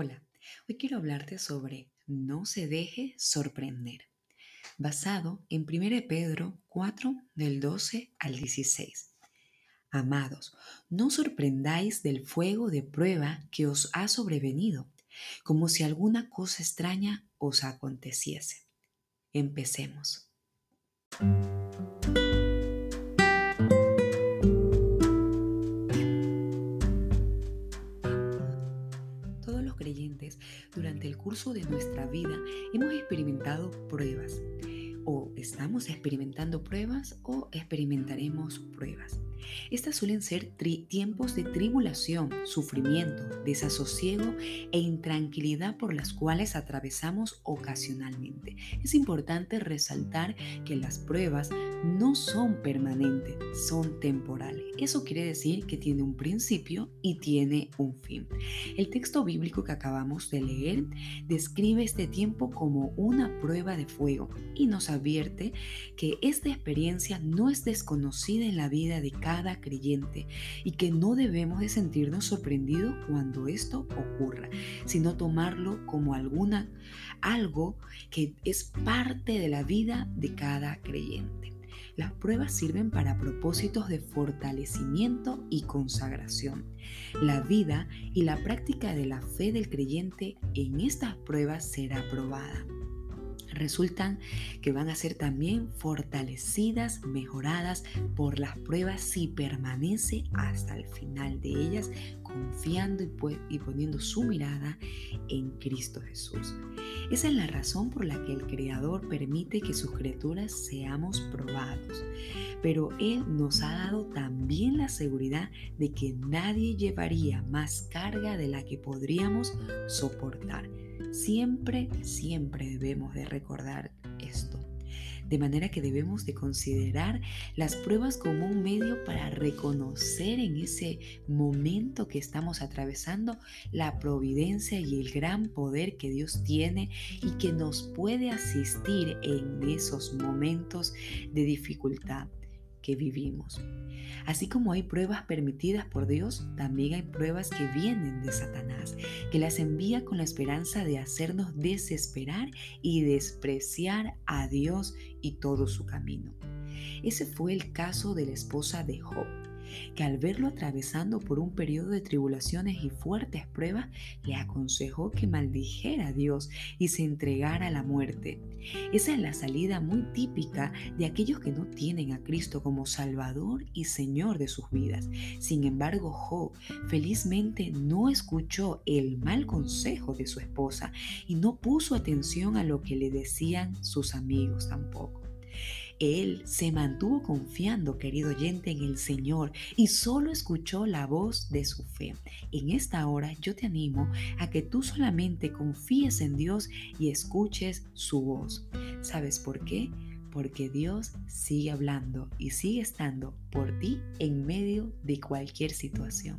Hola, hoy quiero hablarte sobre no se deje sorprender, basado en 1 Pedro 4 del 12 al 16. Amados, no sorprendáis del fuego de prueba que os ha sobrevenido, como si alguna cosa extraña os aconteciese. Empecemos. De nuestra vida. Hemos experimentado pruebas o estamos experimentando pruebas o experimentaremos pruebas. Estas suelen ser tiempos de tribulación, sufrimiento, desasosiego e intranquilidad por las cuales atravesamos ocasionalmente. Es importante resaltar que las pruebas no son permanentes, son temporales. Eso quiere decir que tiene un principio y tiene un fin. El texto bíblico que acabamos de leer describe este tiempo como una prueba de fuego y nos advierte que esta experiencia no es desconocida en la vida de cada creyente y que no debemos de sentirnos sorprendidos cuando esto ocurra, sino tomarlo como alguna algo que es parte de la vida de cada creyente. Las pruebas sirven para propósitos de fortalecimiento y consagración. La vida y la práctica de la fe del creyente en estas pruebas será probada resultan que van a ser también fortalecidas, mejoradas por las pruebas si permanece hasta el final de ellas, confiando y, poniendo su mirada en Cristo Jesús. Esa es la razón por la que el Creador permite que sus criaturas seamos probados. Pero Él nos ha dado también la seguridad de que nadie llevaría más carga de la que podríamos soportar Siempre, siempre debemos de recordar. De manera que debemos de considerar las pruebas como un medio para reconocer en ese momento que estamos atravesando la providencia y el gran poder que Dios tiene y que nos puede asistir en esos momentos de dificultad que vivimos. Así como hay pruebas permitidas por Dios, también hay pruebas que vienen de Satanás, que las envía con la esperanza de hacernos desesperar y despreciar a Dios y todo su camino. Ese fue el caso de la esposa de Job que al verlo atravesando por un periodo de tribulaciones y fuertes pruebas, le aconsejó que maldijera a Dios y se entregara a la muerte. Esa es la salida muy típica de aquellos que no tienen a Cristo como Salvador y Señor de sus vidas. Sin embargo, Job felizmente no escuchó el mal consejo de su esposa y no puso atención a lo que le decían sus amigos tampoco. Él se mantuvo confiando, querido oyente, en el Señor y solo escuchó la voz de su fe. En esta hora yo te animo a que tú solamente confíes en Dios y escuches su voz. ¿Sabes por qué? Porque Dios sigue hablando y sigue estando por ti en medio de cualquier situación.